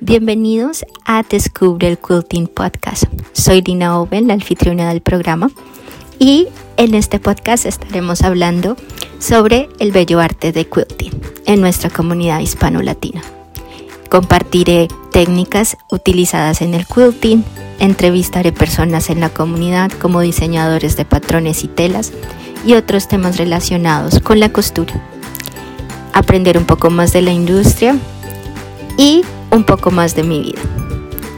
Bienvenidos a Descubre el Quilting Podcast. Soy Dina Owen, la anfitriona del programa, y en este podcast estaremos hablando sobre el bello arte de quilting en nuestra comunidad hispano-latina. Compartiré técnicas utilizadas en el quilting, entrevistaré personas en la comunidad como diseñadores de patrones y telas y otros temas relacionados con la costura. Aprender un poco más de la industria y un poco más de mi vida.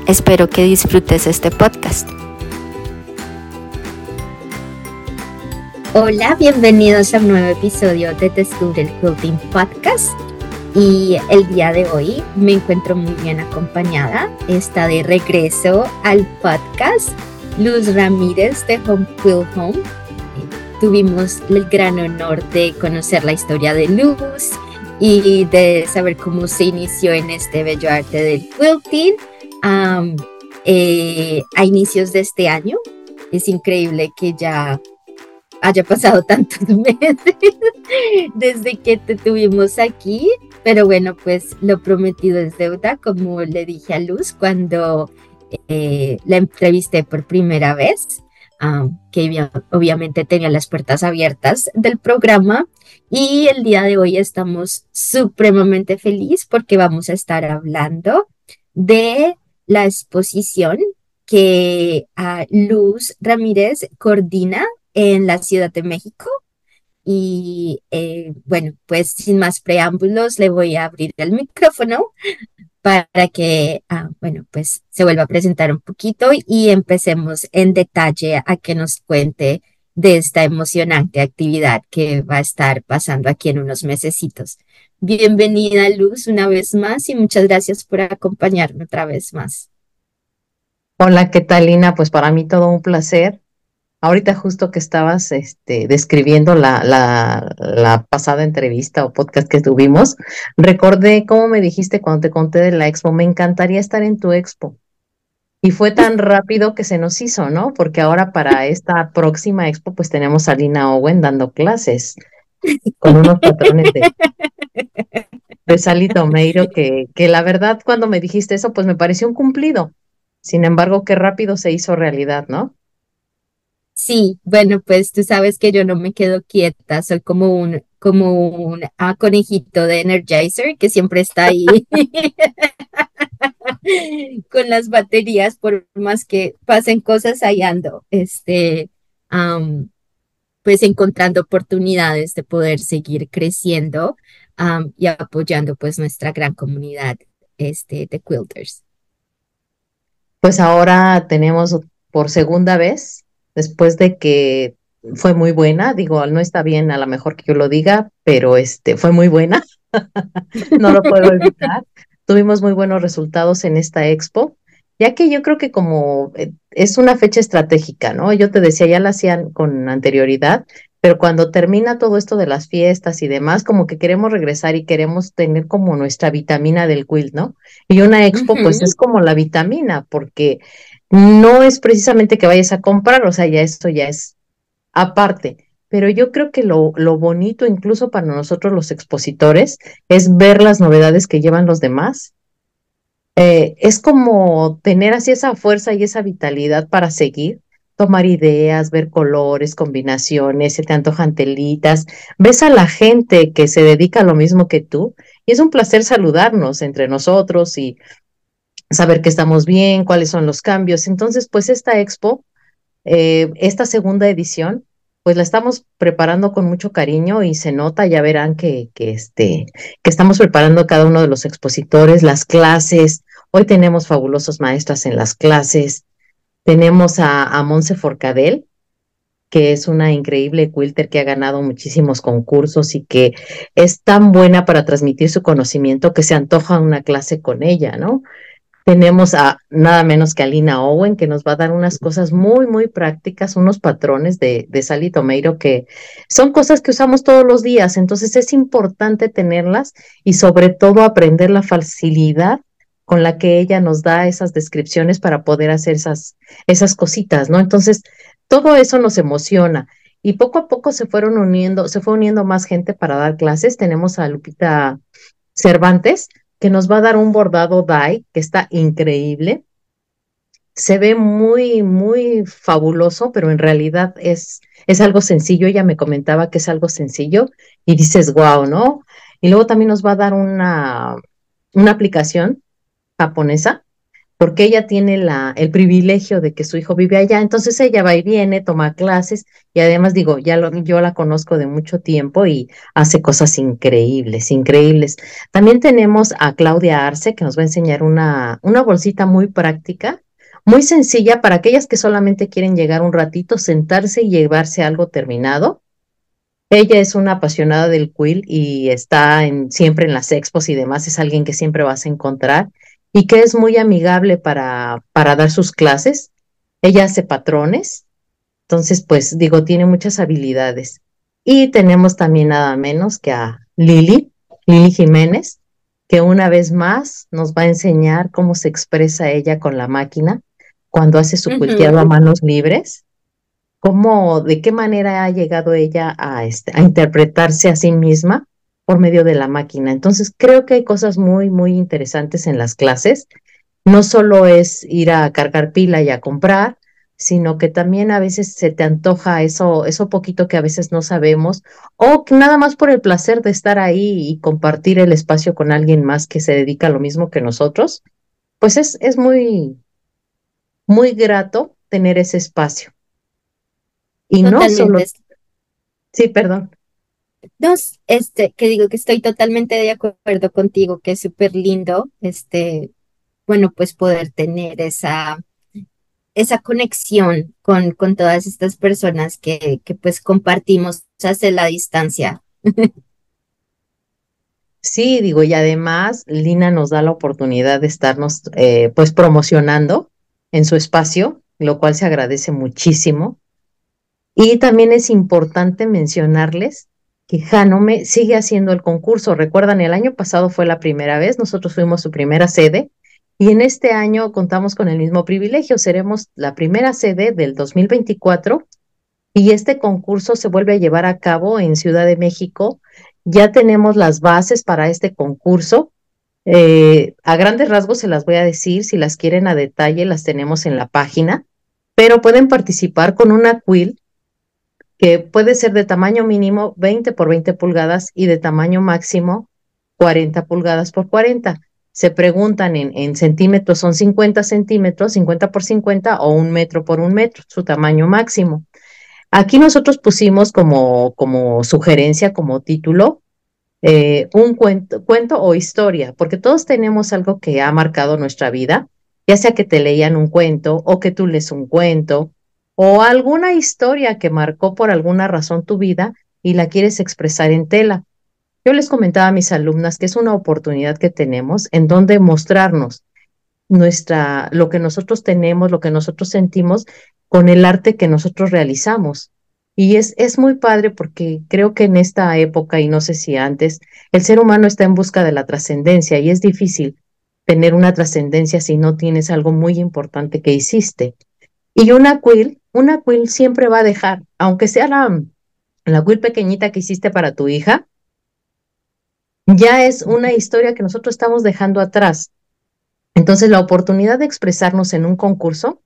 Espero que disfrutes este podcast. Hola, bienvenidos a un nuevo episodio de Descubre el Quilting Podcast. Y el día de hoy me encuentro muy bien acompañada. Está de regreso al podcast Luz Ramírez de Home Quill Home. Tuvimos el gran honor de conocer la historia de Luz, y de saber cómo se inició en este bello arte del quilting eh, a inicios de este año. Es increíble que ya haya pasado tantos meses desde que te tuvimos aquí, pero bueno, pues lo prometido es deuda, como le dije a Luz cuando eh, la entrevisté por primera vez. Que obviamente tenía las puertas abiertas del programa y el día de hoy estamos supremamente felices porque vamos a estar hablando de la exposición que Luz Ramírez coordina en la Ciudad de México. Y eh, bueno, pues sin más preámbulos, le voy a abrir el micrófono para que, ah, bueno, pues se vuelva a presentar un poquito y empecemos en detalle a que nos cuente de esta emocionante actividad que va a estar pasando aquí en unos mesecitos. Bienvenida Luz una vez más y muchas gracias por acompañarme otra vez más. Hola, ¿qué tal Lina? Pues para mí todo un placer. Ahorita justo que estabas este, describiendo la, la, pasada entrevista o podcast que tuvimos, recordé cómo me dijiste cuando te conté de la expo, me encantaría estar en tu expo. Y fue tan rápido que se nos hizo, ¿no? Porque ahora para esta próxima expo, pues tenemos a Lina Owen dando clases con unos patrones de, de Sally Tomeiro, que, que la verdad cuando me dijiste eso, pues me pareció un cumplido. Sin embargo, qué rápido se hizo realidad, ¿no? Sí, bueno, pues tú sabes que yo no me quedo quieta, soy como un, como un ah, conejito de Energizer que siempre está ahí con las baterías, por más que pasen cosas, ahí ando, este, pues encontrando oportunidades de poder seguir creciendo y apoyando pues nuestra gran comunidad este, de quilters. Pues ahora tenemos por segunda vez, después de que fue muy buena, digo, no está bien a lo mejor que yo lo diga, pero este fue muy buena, no lo puedo evitar tuvimos muy buenos resultados en esta expo, ya que yo creo que como eh, es una fecha estratégica, ¿no? Yo te decía, ya la hacían con anterioridad, pero cuando termina todo esto de las fiestas y demás, como que queremos regresar y queremos tener como nuestra vitamina del quilt, ¿no? Y una expo, pues es como la vitamina, porque no es precisamente que vayas a comprar, o sea, ya esto ya es aparte pero yo creo que lo, lo bonito incluso para nosotros los expositores es ver las novedades que llevan los demás. Eh, es como tener así esa fuerza y esa vitalidad para seguir, tomar ideas, ver colores, combinaciones, se te antojan telitas, ves a la gente que se dedica a lo mismo que tú y es un placer saludarnos entre nosotros y saber que estamos bien, cuáles son los cambios. Entonces, pues esta expo, eh, esta segunda edición, pues la estamos preparando con mucho cariño y se nota, ya verán que, que, este, que estamos preparando cada uno de los expositores, las clases. Hoy tenemos fabulosos maestras en las clases. Tenemos a, a Monse Forcadell, que es una increíble quilter que ha ganado muchísimos concursos y que es tan buena para transmitir su conocimiento que se antoja una clase con ella, ¿no? Tenemos a nada menos que a Lina Owen, que nos va a dar unas cosas muy, muy prácticas, unos patrones de, de Sally Tomeiro que son cosas que usamos todos los días. Entonces es importante tenerlas y sobre todo aprender la facilidad con la que ella nos da esas descripciones para poder hacer esas, esas cositas, ¿no? Entonces, todo eso nos emociona. Y poco a poco se fueron uniendo, se fue uniendo más gente para dar clases. Tenemos a Lupita Cervantes, que nos va a dar un bordado dye que está increíble. Se ve muy, muy fabuloso, pero en realidad es, es algo sencillo. Ella me comentaba que es algo sencillo y dices, wow, ¿no? Y luego también nos va a dar una, una aplicación japonesa porque ella tiene la, el privilegio de que su hijo vive allá, entonces ella va y viene, toma clases y además digo, ya lo, yo la conozco de mucho tiempo y hace cosas increíbles, increíbles. También tenemos a Claudia Arce que nos va a enseñar una, una bolsita muy práctica, muy sencilla para aquellas que solamente quieren llegar un ratito, sentarse y llevarse algo terminado. Ella es una apasionada del quill y está en, siempre en las expos y demás, es alguien que siempre vas a encontrar y que es muy amigable para, para dar sus clases. Ella hace patrones, entonces, pues digo, tiene muchas habilidades. Y tenemos también nada menos que a Lili, Lili Jiménez, que una vez más nos va a enseñar cómo se expresa ella con la máquina cuando hace su uh a manos libres, cómo, de qué manera ha llegado ella a, este, a interpretarse a sí misma por medio de la máquina. Entonces, creo que hay cosas muy, muy interesantes en las clases. No solo es ir a cargar pila y a comprar, sino que también a veces se te antoja eso, eso poquito que a veces no sabemos, o nada más por el placer de estar ahí y compartir el espacio con alguien más que se dedica a lo mismo que nosotros, pues es, es muy, muy grato tener ese espacio. Y no solo... Sí, perdón. No, este, que digo que estoy totalmente de acuerdo contigo, que es súper lindo, este, bueno, pues poder tener esa, esa conexión con, con todas estas personas que, que pues compartimos hacia la distancia. Sí, digo, y además Lina nos da la oportunidad de estarnos eh, pues promocionando en su espacio, lo cual se agradece muchísimo. Y también es importante mencionarles que Hanome sigue haciendo el concurso. Recuerdan, el año pasado fue la primera vez, nosotros fuimos su primera sede y en este año contamos con el mismo privilegio. Seremos la primera sede del 2024 y este concurso se vuelve a llevar a cabo en Ciudad de México. Ya tenemos las bases para este concurso. Eh, a grandes rasgos se las voy a decir, si las quieren a detalle las tenemos en la página, pero pueden participar con una quill que puede ser de tamaño mínimo 20 por 20 pulgadas y de tamaño máximo 40 pulgadas por 40. Se preguntan en, en centímetros, son 50 centímetros, 50 por 50 o un metro por un metro, su tamaño máximo. Aquí nosotros pusimos como, como sugerencia, como título, eh, un cuento, cuento o historia, porque todos tenemos algo que ha marcado nuestra vida, ya sea que te leían un cuento o que tú lees un cuento o alguna historia que marcó por alguna razón tu vida y la quieres expresar en tela. Yo les comentaba a mis alumnas que es una oportunidad que tenemos en donde mostrarnos nuestra lo que nosotros tenemos, lo que nosotros sentimos con el arte que nosotros realizamos. Y es, es muy padre porque creo que en esta época, y no sé si antes, el ser humano está en busca de la trascendencia y es difícil tener una trascendencia si no tienes algo muy importante que hiciste. Y una quill una quill siempre va a dejar, aunque sea la, la quill pequeñita que hiciste para tu hija, ya es una historia que nosotros estamos dejando atrás. Entonces, la oportunidad de expresarnos en un concurso,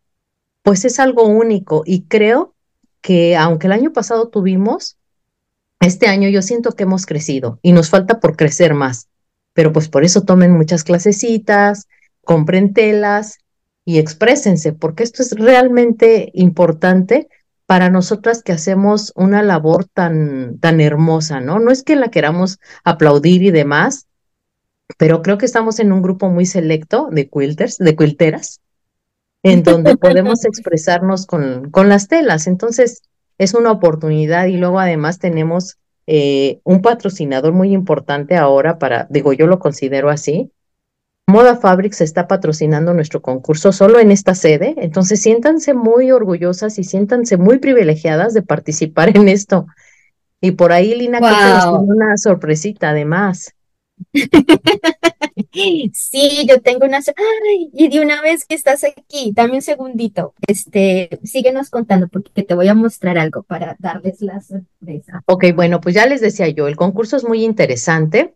pues es algo único y creo que aunque el año pasado tuvimos, este año yo siento que hemos crecido y nos falta por crecer más. Pero pues por eso tomen muchas clasecitas, compren telas y exprésense, porque esto es realmente importante para nosotras que hacemos una labor tan, tan hermosa, ¿no? No es que la queramos aplaudir y demás, pero creo que estamos en un grupo muy selecto de quilters, de quilteras, en donde podemos expresarnos con, con las telas. Entonces, es una oportunidad y luego además tenemos eh, un patrocinador muy importante ahora para, digo, yo lo considero así, Moda Fabrics está patrocinando nuestro concurso solo en esta sede, entonces siéntanse muy orgullosas y siéntanse muy privilegiadas de participar en esto. Y por ahí Lina wow. una sorpresita además. Sí, yo tengo una. Ay, y de una vez que estás aquí, dame un segundito. Este, síguenos contando porque te voy a mostrar algo para darles la sorpresa. Ok, bueno, pues ya les decía yo, el concurso es muy interesante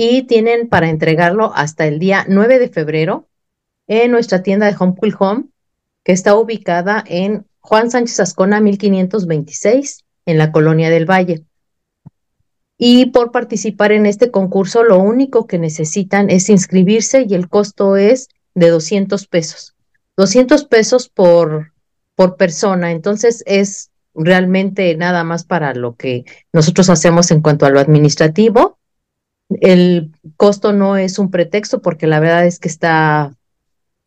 y tienen para entregarlo hasta el día 9 de febrero en nuestra tienda de Home Cool Home, que está ubicada en Juan Sánchez Ascona 1526 en la Colonia del Valle. Y por participar en este concurso, lo único que necesitan es inscribirse y el costo es de 200 pesos. 200 pesos por, por persona. Entonces es realmente nada más para lo que nosotros hacemos en cuanto a lo administrativo. El costo no es un pretexto porque la verdad es que está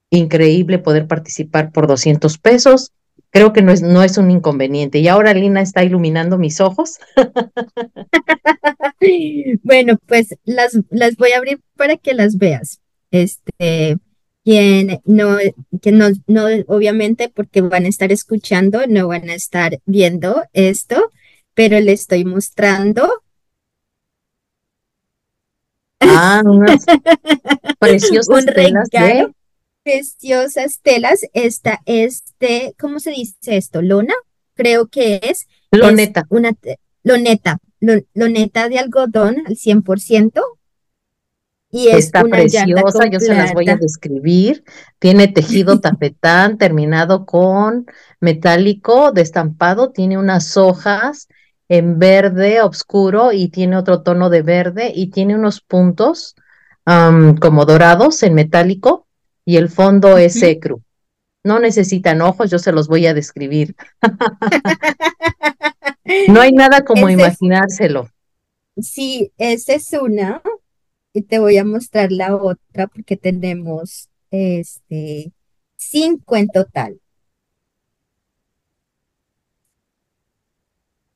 increíble poder participar por 200 pesos creo que no es, no es un inconveniente. Y ahora Lina está iluminando mis ojos. bueno, pues las, las voy a abrir para que las veas. Este, quien no, que no, no, obviamente porque van a estar escuchando, no van a estar viendo esto, pero le estoy mostrando. Ah, unas preciosas telas de preciosas telas. Esta este, ¿cómo se dice esto? ¿Lona? Creo que es. Loneta. una loneta. loneta de algodón al 100%. Y es Está preciosa, yo se las voy a describir. Tiene tejido tapetán terminado con metálico destampado, tiene unas hojas en verde oscuro y tiene otro tono de verde y tiene unos puntos como dorados en metálico y el fondo es ecru. No necesitan ojos, yo se los voy a describir. no hay nada como imaginárselo. Sí, esa es una. Y te voy a mostrar la otra porque tenemos este cinco en total.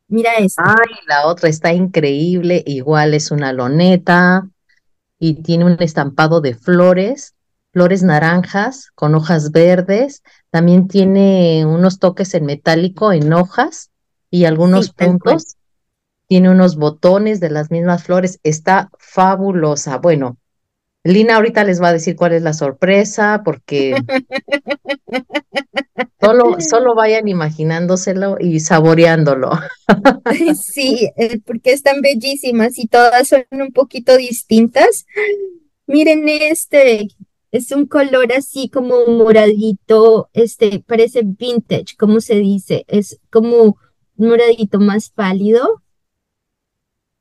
Mira esta. Ay, la otra está increíble. Igual es una loneta y tiene un estampado de flores flores naranjas con hojas verdes, también tiene unos toques en metálico en hojas y algunos puntos. Tiene unos botones de las mismas flores, está fabulosa. Bueno, Lina ahorita les va a decir cuál es la sorpresa, porque solo, solo vayan imaginándoselo y saboreándolo. Sí, eh, porque están bellísimas y todas son un poquito distintas. Miren este, es un color así como moradito, este, parece vintage, ¿cómo se dice? Es como un moradito más pálido,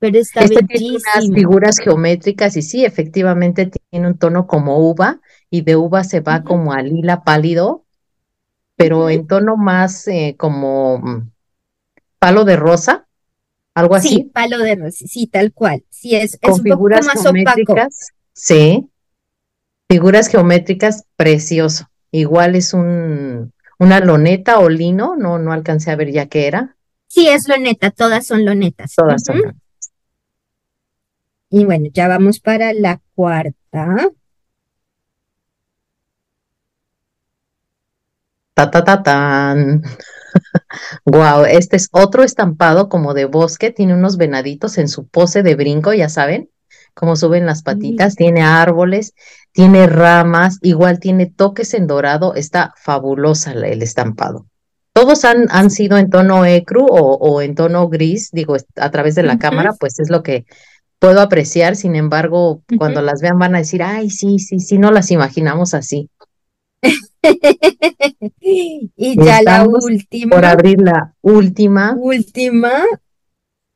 pero está este Tiene unas figuras geométricas y sí, efectivamente tiene un tono como uva y de uva se va como a lila pálido, pero en tono más eh, como mm, palo de rosa, algo así. Sí, palo de rosa, sí, tal cual. Sí, es, es un poco más geométricas, opaco. Sí, Figuras geométricas, precioso. Igual es un, una loneta o lino, no, no alcancé a ver ya qué era. Sí, es loneta, todas son lonetas. Todas son lonetas. Y bueno, ya vamos para la cuarta. Ta ta ta tan. wow, este es otro estampado como de bosque, tiene unos venaditos en su pose de brinco, ya saben, cómo suben las patitas, tiene árboles, tiene ramas, igual tiene toques en dorado, está fabulosa el estampado. Todos han, han sido en tono ecru o, en tono gris, digo, a través de la cámara, pues es lo que puedo apreciar, sin embargo, cuando las vean van a decir, ay, sí, sí, sí, no las imaginamos así. y ya la última. Por abrir la última. Última.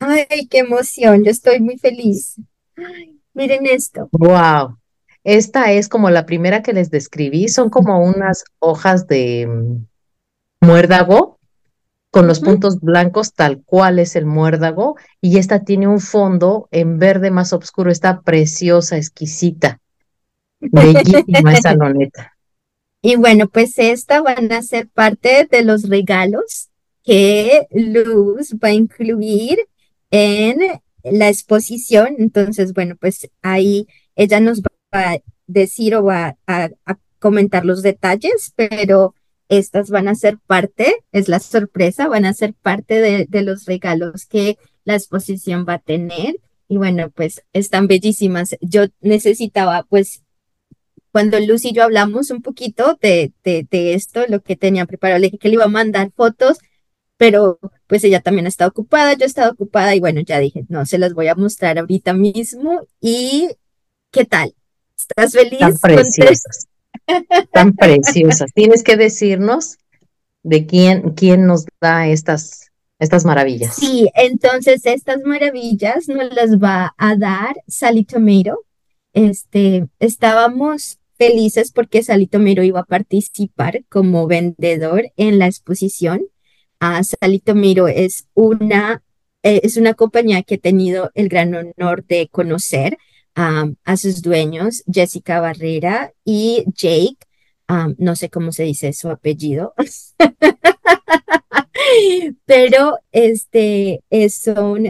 Ay, qué emoción, yo estoy muy feliz. miren esto. Wow. Esta es como la primera que les describí, son como unas hojas de mm, muérdago con los puntos blancos tal cual es el muérdago y esta tiene un fondo en verde más oscuro, está preciosa, exquisita, bellísima esa loneta. Y bueno, pues esta van a ser parte de los regalos que Luz va a incluir en la exposición. Entonces, bueno, pues ahí ella nos va a decir o a, a, comentar los detalles, pero estas van a ser parte, es la sorpresa, van a ser parte de, los regalos que la exposición va a tener. Y bueno, pues están bellísimas. Yo necesitaba, pues, cuando Lucy y yo hablamos un poquito de, de, esto, lo que tenía preparado, le dije que le iba a mandar fotos, pero pues ella también está ocupada, yo he estado ocupada y bueno, ya dije, no, se las voy a mostrar ahorita mismo y ¿Qué tal? ¿Estás feliz? Tan preciosas. Tan preciosas. Tienes que decirnos de quién, quién nos da estas, estas maravillas. Sí, entonces estas maravillas nos las va a dar Sally Tomato. Este, estábamos felices porque Sally Tomato iba a participar como vendedor en la exposición. Uh, Sally Tomato es una, eh, es una compañía que he tenido el gran honor de conocer a sus dueños, Jessica Barrera y Jake, no sé cómo se dice su apellido, pero este, son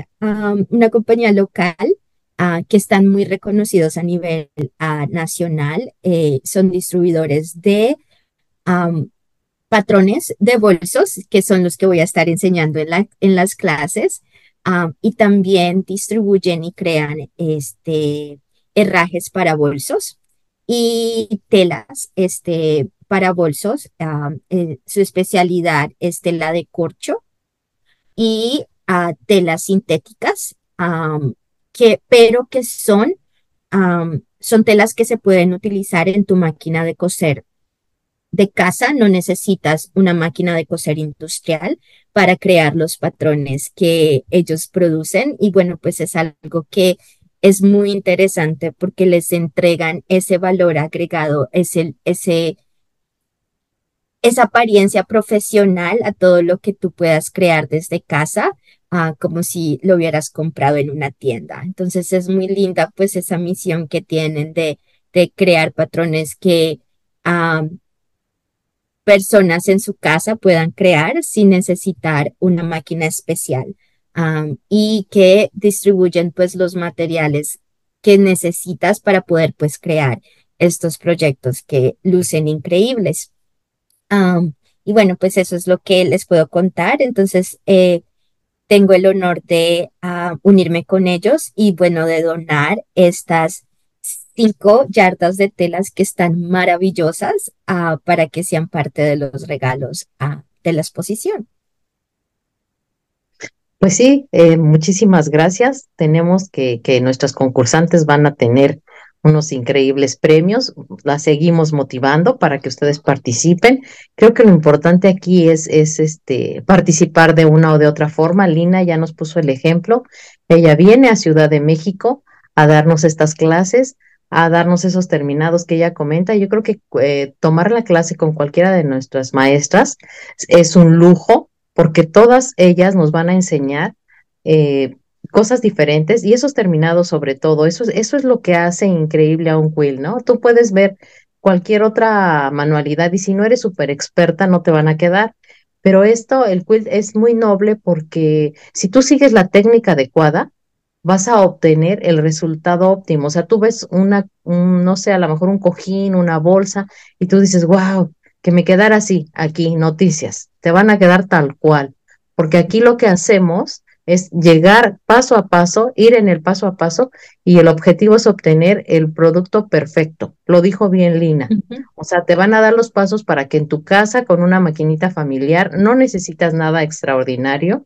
una compañía local ah, que están muy reconocidos a nivel ah, nacional, eh, son distribuidores de patrones de bolsos, que son los que voy a estar enseñando en, la, en las clases. Ah, y también distribuyen y crean este, herrajes para bolsos y telas este, para bolsos. Ah, eh, su especialidad es tela de corcho y uh, telas sintéticas, que, pero que son, son telas que se pueden utilizar en tu máquina de coser de casa, no necesitas una máquina de coser industrial para crear los patrones que ellos producen. Y bueno, pues es algo que es muy interesante porque les entregan ese valor agregado, ese, ese, esa apariencia profesional a todo lo que tú puedas crear desde casa, ah, como si lo hubieras comprado en una tienda. Entonces es muy linda pues esa misión que tienen de, de crear patrones que ah, personas en su casa puedan crear sin necesitar una máquina especial y que distribuyen pues los materiales que necesitas para poder pues crear estos proyectos que lucen increíbles. y bueno, pues eso es lo que les puedo contar. Entonces, eh, tengo el honor de ah, unirme con ellos y bueno, de donar estas cinco yardas de telas que están maravillosas ah, para que sean parte de los regalos ah, de la exposición. Pues sí, eh, muchísimas gracias. Tenemos que, nuestras concursantes van a tener unos increíbles premios. Las seguimos motivando para que ustedes participen. Creo que lo importante aquí es, es este, participar de una o de otra forma. Lina ya nos puso el ejemplo. Ella viene a Ciudad de México a darnos estas clases a darnos esos terminados que ella comenta. Yo creo que eh, tomar la clase con cualquiera de nuestras maestras es un lujo porque todas ellas nos van a enseñar eh, cosas diferentes y esos terminados sobre todo, eso, eso es lo que hace increíble a un quill, ¿no? Tú puedes ver cualquier otra manualidad y si no eres súper experta no te van a quedar. Pero esto, el quilt es muy noble porque si tú sigues la técnica adecuada, vas a obtener el resultado óptimo. O sea, tú ves una, no sé, a lo mejor un cojín, una bolsa, y tú dices, wow, que me quedara así, aquí, noticias, te van a quedar tal cual. Porque aquí lo que hacemos es llegar paso a paso, ir en el paso a paso, y el objetivo es obtener el producto perfecto. Lo dijo bien Lina. O sea, te van a dar los pasos para que en tu casa, con una maquinita familiar, no necesitas nada extraordinario,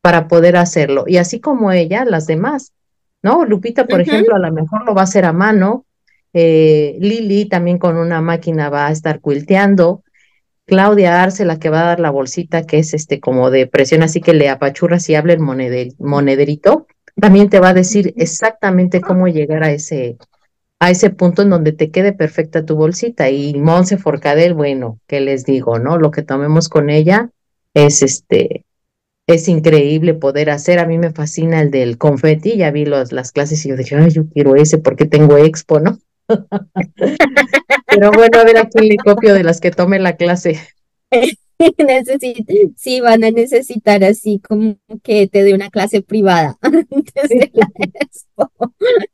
para poder hacerlo. Y así como ella, las demás, ¿no? Lupita, por ejemplo, a lo mejor lo va a hacer a mano. Eh, Lili también con una máquina va a estar quilteando. Claudia Arce, la que va a dar la bolsita, que es este como de presión, así que le apachurra si habla el monederito, también te va a decir exactamente cómo llegar a ese, a ese punto en donde te quede perfecta tu bolsita. Y Monse Forcadell, bueno, ¿qué les digo, no? Lo que tomemos con ella es este, es increíble poder hacer. A mí me fascina el del confeti, ya vi las clases y yo dije, ay, yo quiero ese porque tengo expo, ¿no? Pero bueno, a ver a quién le copio de las que tome la clase. sí, van a necesitar así como que te dé una clase privada desde la expo.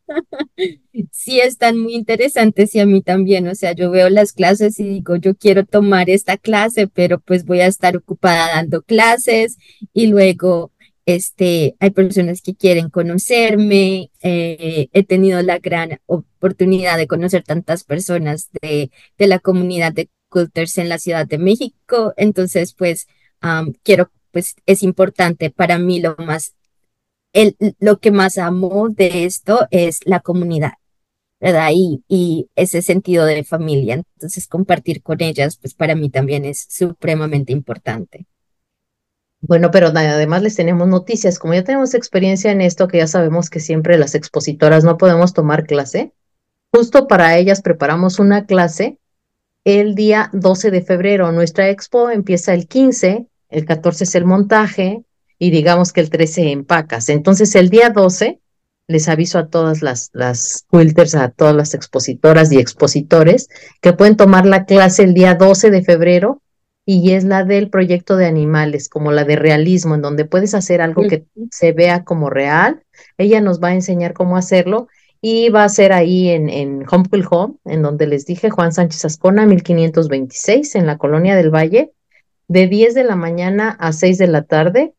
sí, están muy interesantes y a mí también, o sea, yo veo las clases y digo, yo quiero tomar esta clase, pero pues voy a estar ocupada dando clases y luego este, hay personas que quieren conocerme. Eh, he tenido la gran oportunidad de conocer tantas personas de, de la comunidad de Culters en la Ciudad de México. Entonces, pues, quiero, pues, es importante para mí lo más, el, lo que más amo de esto es la comunidad. ¿verdad? Y, y ese sentido de familia. Entonces, compartir con ellas, pues para mí también es supremamente importante. Bueno, pero además les tenemos noticias. Como ya tenemos experiencia en esto, que ya sabemos que siempre las expositoras no podemos tomar clase, justo para ellas preparamos una clase el día 12 de febrero. Nuestra expo empieza el 15, el 14 es el montaje y digamos que el 13 empacas. Entonces el día 12 les aviso a todas las, las quilters, a todas las expositoras y expositores que pueden tomar la clase el día 12 de febrero y es la del proyecto de animales, como la de realismo, en donde puedes hacer algo que se vea como real. Ella nos va a enseñar cómo hacerlo y va a ser ahí en, en Home Home, en donde les dije Juan Sánchez Ascona, 1526, en la Colonia del Valle, de 10 de la mañana a 6 de la tarde,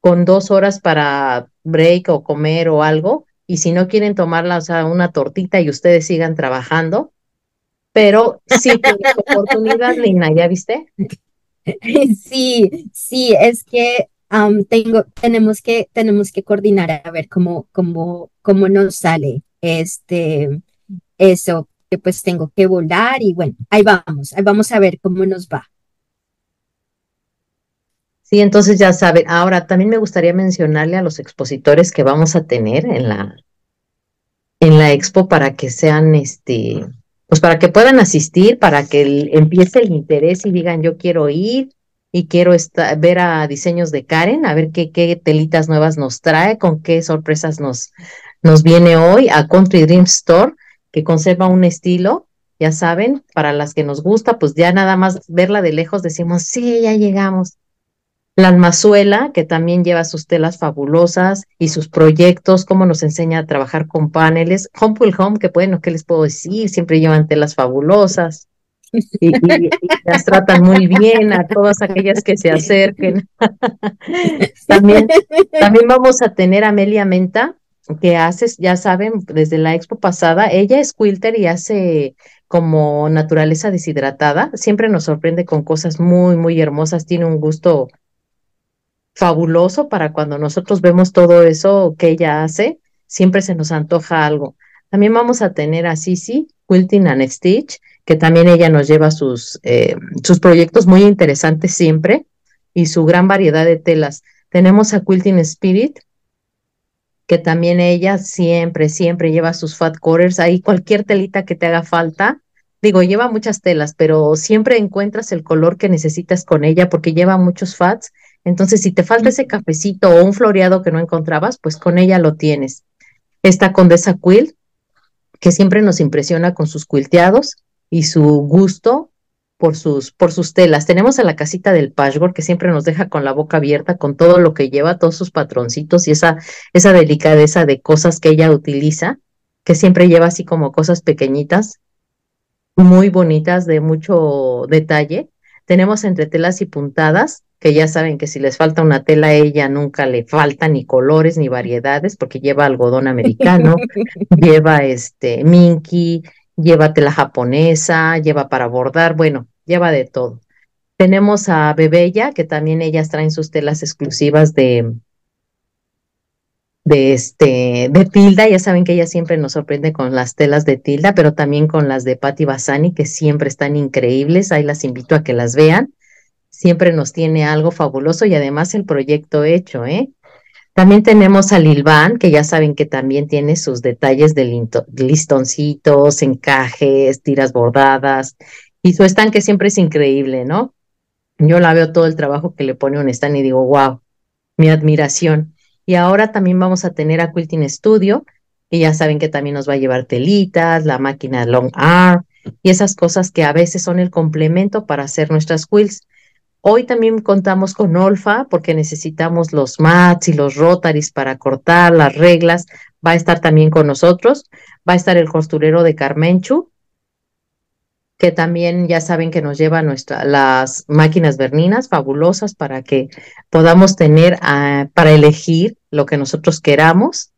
con dos horas para break o comer o algo. Y si no quieren tomarla, o sea, una tortita y ustedes sigan trabajando, pero sí tienes oportunidad, Lina, ¿ya viste? Sí, sí, es que tengo, tenemos que, tenemos que coordinar a ver cómo, cómo, cómo nos sale este, eso, que pues tengo que volar y bueno, ahí vamos, ahí vamos a ver cómo nos va. Sí, entonces ya saben. Ahora, también me gustaría mencionarle a los expositores que vamos a tener en la, en la expo para que sean este, pues para que puedan asistir, para que empiece el interés y digan yo quiero ir y quiero ver a diseños de Karen, a ver qué, qué telitas nuevas nos trae, con qué sorpresas nos, nos viene hoy a Country Dream Store, que conserva un estilo, ya saben, para las que nos gusta, pues ya nada más verla de lejos decimos, sí, ya llegamos. La almazuela, que también lleva sus telas fabulosas y sus proyectos, cómo nos enseña a trabajar con paneles. Home Home, que bueno, ¿qué les puedo decir? Siempre llevan telas fabulosas y, las tratan muy bien a todas aquellas que se acerquen. también, también vamos a tener a Amelia Menta, que hace, ya saben, desde la expo pasada, ella es quilter y hace como naturaleza deshidratada. Siempre nos sorprende con cosas muy, muy hermosas. Tiene un gusto fabuloso para cuando nosotros vemos todo eso que ella hace, siempre se nos antoja algo. También vamos a tener a Sisi, Quilting and Stitch, que también ella nos lleva sus, eh, sus proyectos muy interesantes siempre y su gran variedad de telas. Tenemos a Quilting Spirit, que también ella siempre, siempre lleva sus fat quarters, ahí cualquier telita que te haga falta. Digo, lleva muchas telas, pero siempre encuentras el color que necesitas con ella porque lleva muchos fats entonces, si te falta ese cafecito o un floreado que no encontrabas, pues con ella lo tienes. Esta condesa quilt, que siempre nos impresiona con sus quilteados y su gusto por sus, por sus telas. Tenemos a la casita del patchwork que siempre nos deja con la boca abierta con todo lo que lleva, todos sus patroncitos y esa, esa delicadeza de cosas que ella utiliza, que siempre lleva así como cosas pequeñitas, muy bonitas, de mucho detalle. Tenemos entre telas y puntadas que ya saben que si les falta una tela a ella nunca le falta ni colores ni variedades porque lleva algodón americano, lleva este minky, lleva tela japonesa, lleva para bordar, bueno, lleva de todo. Tenemos a Bebella, que también ellas traen sus telas exclusivas de, de este de Tilda, ya saben que ella siempre nos sorprende con las telas de Tilda, pero también con las de Patti Basani que siempre están increíbles, ahí las invito a que las vean siempre nos tiene algo fabuloso y además el proyecto hecho, ¿eh? También tenemos a Lilvan, que ya saben que también tiene sus detalles de listoncitos, encajes, tiras bordadas, y su que siempre es increíble, ¿no? Yo la veo todo el trabajo que le pone un stand y digo, wow, mi admiración. Y ahora también vamos a tener a Quilting Studio, que ya saben que también nos va a llevar telitas, la máquina Long Arm y esas cosas que a veces son el complemento para hacer nuestras quilts. Hoy también contamos con Olfa porque necesitamos los mats y los rotaries para cortar las reglas. Va a estar también con nosotros. Va a estar el costurero de Carmenchu, que también ya saben que nos lleva nuestra, las máquinas verninas fabulosas para que podamos tener ah, para elegir lo que nosotros queramos,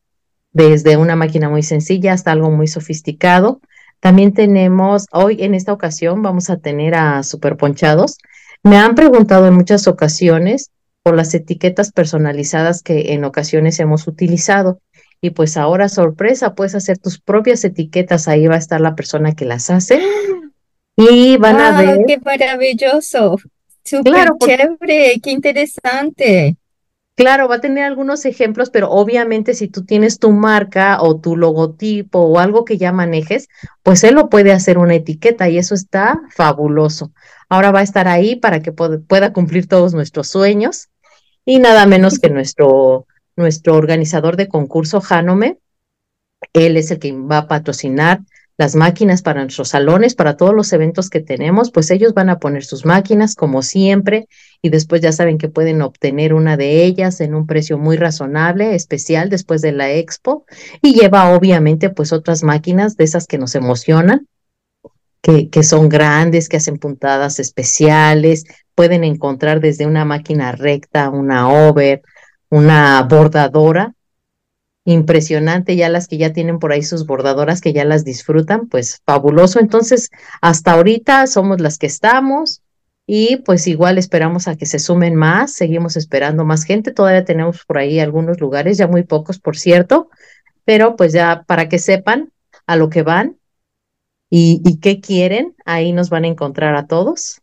desde una máquina muy sencilla hasta algo muy sofisticado. También tenemos, hoy en esta ocasión vamos a tener a Super Ponchados, me han preguntado en muchas ocasiones por las etiquetas personalizadas que en ocasiones hemos utilizado Y pues ahora, sorpresa, puedes hacer tus propias etiquetas, ahí va a estar la persona que las hace. Y van a ver. ¡Qué maravilloso! Súper chévere, qué interesante. Claro, va a tener algunos ejemplos, pero obviamente si tú tienes tu marca o tu logotipo o algo que ya manejes, pues él lo puede hacer una etiqueta y eso está fabuloso. Ahora va a estar ahí para que pueda cumplir todos nuestros sueños y nada menos que nuestro, nuestro organizador de concurso, Hanome. Él es el que va a patrocinar las máquinas para nuestros salones, para todos los eventos que tenemos, pues ellos van a poner sus máquinas como siempre y después ya saben que pueden obtener una de ellas en un precio muy razonable, especial después de la expo y lleva obviamente pues otras máquinas de esas que nos emocionan, que, que son grandes, que hacen puntadas especiales, pueden encontrar desde una máquina recta, una over, una bordadora impresionante, ya las que ya tienen por ahí sus bordadoras que ya las disfrutan, pues fabuloso. Entonces, hasta ahorita somos las que estamos y pues igual esperamos a que se sumen más, seguimos esperando más gente, todavía tenemos por ahí algunos lugares, ya muy pocos por cierto, pero pues ya para que sepan a lo que van y, qué quieren, ahí nos van a encontrar a todos.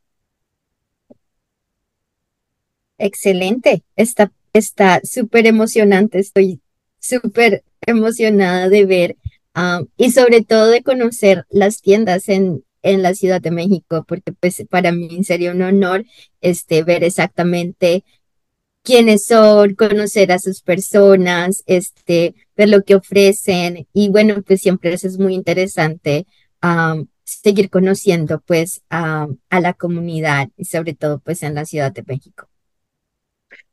Excelente, está está súper emocionante, estoy súper emocionada de ver y sobre todo de conocer las tiendas en, en la Ciudad de México, porque pues para mí sería un honor este, ver exactamente quiénes son, conocer a sus personas, este, ver lo que ofrecen y bueno, pues siempre eso es muy interesante seguir conociendo pues ah, a la comunidad y sobre todo pues en la Ciudad de México.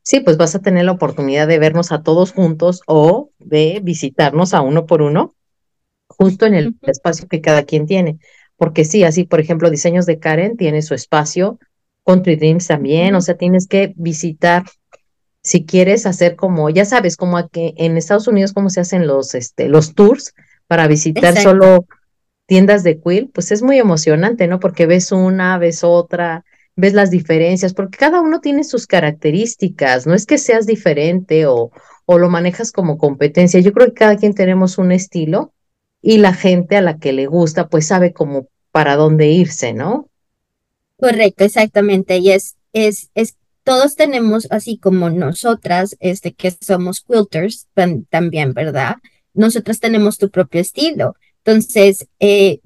Sí, pues vas a tener la oportunidad de vernos a todos juntos o de visitarnos a uno por uno, justo en el espacio que cada quien tiene. Porque sí, así, por ejemplo, Diseños de Karen tiene su espacio, Country Dreams también, o sea, tienes que visitar si quieres hacer como, ya sabes, como aquí en Estados Unidos cómo se hacen los, este, los tours para visitar solo tiendas de quill, pues es muy emocionante, ¿no? Porque ves una, ves otra, ves las diferencias, porque cada uno tiene sus características, no es que seas diferente o, o lo manejas como competencia, yo creo que cada quien tenemos un estilo y la gente a la que le gusta pues sabe como para dónde irse, ¿no? Correcto, exactamente, y es, es, es, todos tenemos, así como nosotras, este, que somos quilters también, ¿verdad? Nosotras tenemos tu propio estilo, entonces, eh,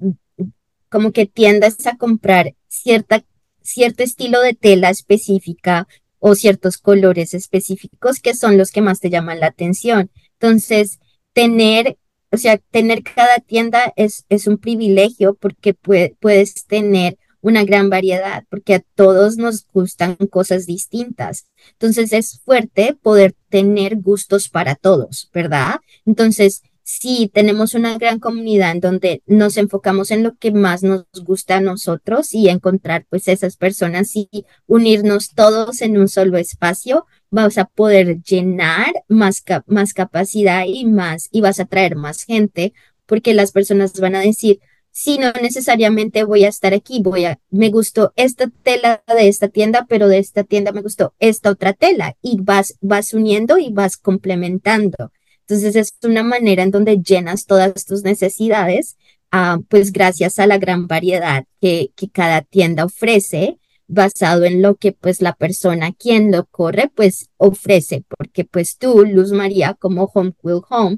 como que tiendas a comprar cierta cierto estilo de tela específica o ciertos colores específicos que son los que más te llaman la atención. Entonces, tener, o sea, tener cada tienda es, es un privilegio porque puedes tener una gran variedad, porque a todos nos gustan cosas distintas. Entonces es fuerte poder tener gustos para todos, ¿verdad? Entonces, sí tenemos una gran comunidad en donde nos enfocamos en lo que más nos gusta a nosotros y encontrar pues esas personas y unirnos todos en un solo espacio, vamos a poder llenar más, más capacidad y más, y vas a traer más gente, porque las personas van a decir, sí, no necesariamente voy a estar aquí, voy a, me gustó esta tela de esta tienda, pero de esta tienda me gustó esta otra tela, y vas, vas uniendo y vas complementando. Entonces es una manera en donde llenas todas tus necesidades, ah, pues gracias a la gran variedad que, que cada tienda ofrece, basado en lo que pues la persona quien lo corre pues ofrece, porque pues tú, Luz María, como Home Will Home,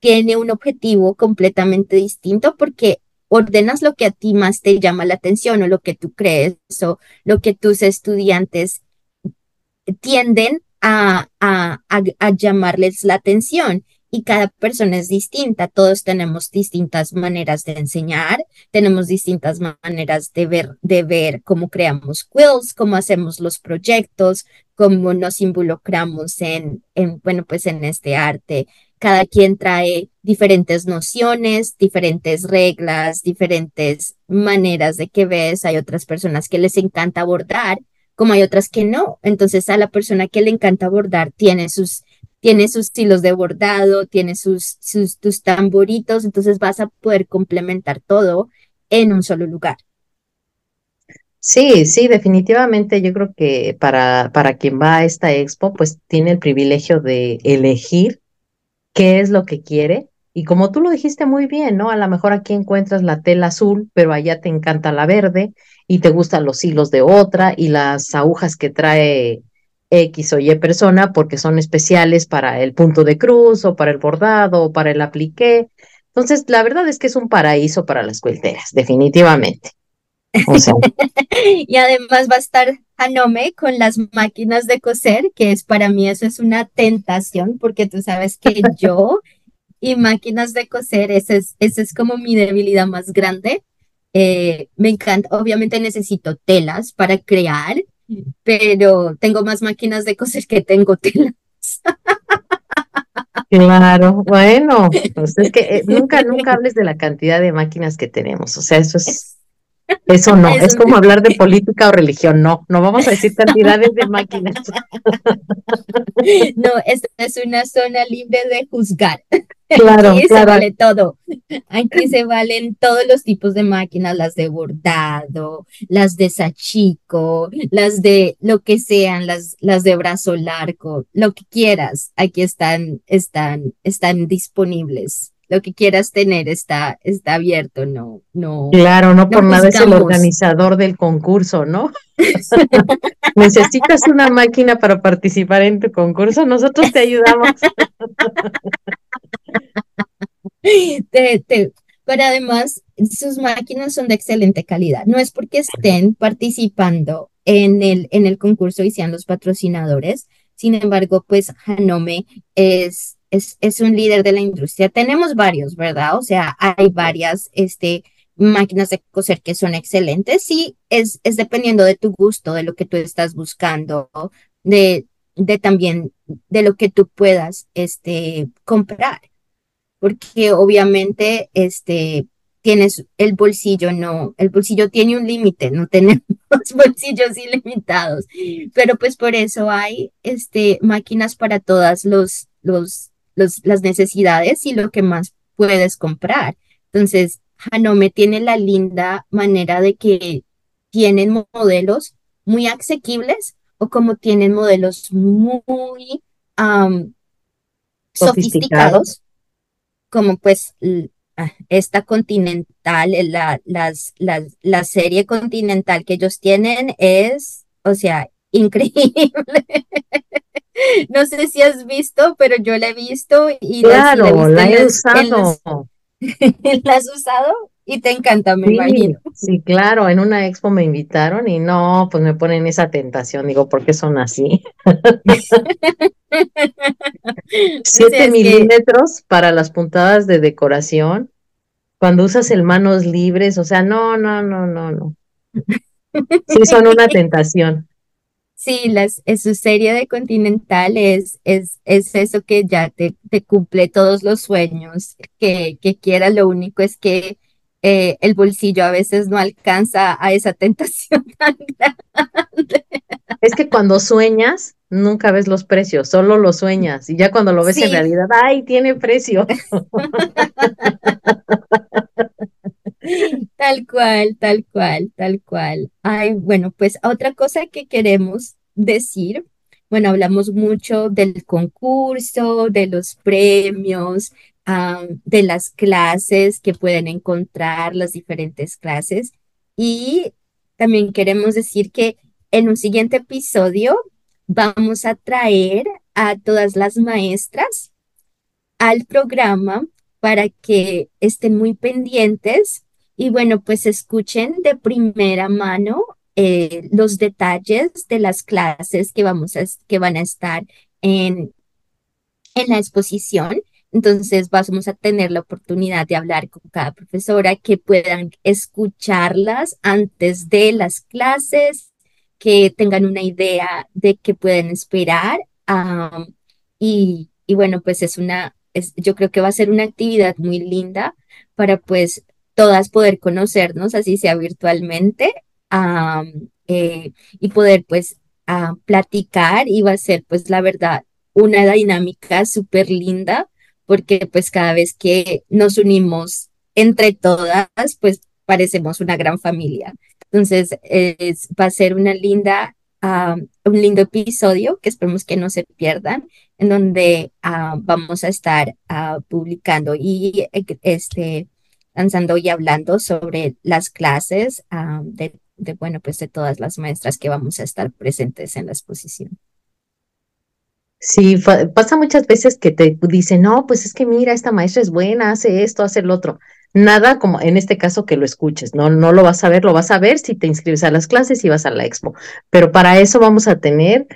tiene un objetivo completamente distinto porque ordenas lo que a ti más te llama la atención o lo que tú crees o lo que tus estudiantes tienden a, a, a, llamarles la atención y cada persona es distinta. Todos tenemos distintas maneras de enseñar, tenemos distintas maneras de ver, de ver cómo creamos quills, cómo hacemos los proyectos, cómo nos involucramos en, en, bueno, pues en este arte. Cada quien trae diferentes nociones, diferentes reglas, diferentes maneras de que ves. Hay otras personas que les encanta abordar como hay otras que no. Entonces a la persona que le encanta bordar tiene sus, tiene sus hilos de bordado, tiene sus, sus, tamboritos, entonces vas a poder complementar todo en un solo lugar. Sí, sí, definitivamente yo creo que para, para quien va a esta expo, pues tiene el privilegio de elegir qué es lo que quiere. Y como tú lo dijiste muy bien, ¿no? A lo mejor aquí encuentras la tela azul, pero allá te encanta la verde y te gustan los hilos de otra y las agujas que trae X o Y persona porque son especiales para el punto de cruz o para el bordado o para el apliqué. Entonces, la verdad es que es un paraíso para las cuelteras, definitivamente. y además va a estar Hanome con las máquinas de coser, que es para mí eso es una tentación, porque tú sabes que yo y máquinas de coser, esa es, ese es como mi debilidad más grande. Eh, me encanta, obviamente necesito telas para crear, pero tengo más máquinas de coser que tengo telas. Claro, bueno, pues es que eh, nunca, nunca hables de la cantidad de máquinas que tenemos, o sea, eso es, eso no, es como hablar de política o religión, no, no vamos a decir cantidades de máquinas. No, esta es una zona libre de juzgar. Claro, Aquí se vale todo. Aquí se valen todos los tipos de máquinas, las de bordado, las de sachico, las de lo que sean, las, las de brazo largo, lo que quieras. Aquí están, están, están disponibles. Lo que quieras tener está, está abierto, no, no. Claro, no por nada es el organizador del concurso, ¿no? Necesitas una máquina para participar en tu concurso, nosotros te ayudamos. pero además, sus máquinas son de excelente calidad. No es porque estén participando en el, en el concurso y sean los patrocinadores. Sin embargo, pues Hanome es, es, es un líder de la industria. Tenemos varios, ¿verdad? O sea, hay varias este, máquinas de coser que son excelentes. Sí, es, es dependiendo de tu gusto, de lo que tú estás buscando, de, de también de lo que tú puedas este, comprar porque obviamente este, tienes el bolsillo, no, el bolsillo tiene un límite, no tenemos bolsillos ilimitados, pero pues por eso hay este, máquinas para todas los, los, los, las necesidades y lo que más puedes comprar. Entonces, Hanome tiene la linda manera de que tienen modelos muy asequibles o como tienen modelos muy sofisticados como pues ah, esta continental, la, las, la serie continental que ellos tienen es, o sea, increíble. No sé si has visto, pero yo la he visto y claro, la, he usado. ¿La has usado? Y te encanta, me imagino. Sí, claro, en una expo me invitaron y no, pues me ponen esa tentación, digo, ¿por qué son así? Siete milímetros para las puntadas de decoración, cuando usas el manos libres, o sea, no, no, no, no, no. Sí, son una tentación. Sí, las, su serie de Continental es, es, es eso que ya te, te cumple todos los sueños que, que quieras, lo único es que eh, el bolsillo a veces no alcanza a esa tentación tan grande. Es que cuando sueñas, nunca ves los precios, solo lo sueñas y ya cuando lo ves en realidad, ¡ay, tiene precio! Tal cual, tal cual, tal cual. Ay, bueno, pues otra cosa que queremos decir, bueno, hablamos mucho del concurso, de los premios, de las clases que pueden encontrar, las diferentes clases. Y también queremos decir que en un siguiente episodio vamos a traer a todas las maestras al programa para que estén muy pendientes y bueno, pues escuchen de primera mano eh, los detalles de las clases que, vamos a, que van a estar en, en la exposición entonces vamos a tener la oportunidad de hablar con cada profesora, que puedan escucharlas antes de las clases, que tengan una idea de qué pueden esperar. y, bueno, pues es una, yo creo que va a ser una actividad muy linda para pues todas poder conocernos, así sea virtualmente, eh, y poder pues platicar y va a ser pues la verdad una dinámica súper linda porque pues cada vez que nos unimos entre todas, pues parecemos una gran familia. Entonces, va a ser una linda un lindo episodio que esperemos que no se pierdan, en donde vamos a estar publicando y este, lanzando y hablando sobre las clases de, de, bueno, pues de todas las maestras que vamos a estar presentes en la exposición. Sí, pasa muchas veces que te dicen, no, pues es que mira, esta maestra es buena, hace esto, hace el otro. Nada como en este caso que lo escuches, no, no lo vas a ver, lo vas a ver si te inscribes a las clases y vas a la expo. Pero para eso vamos a tener,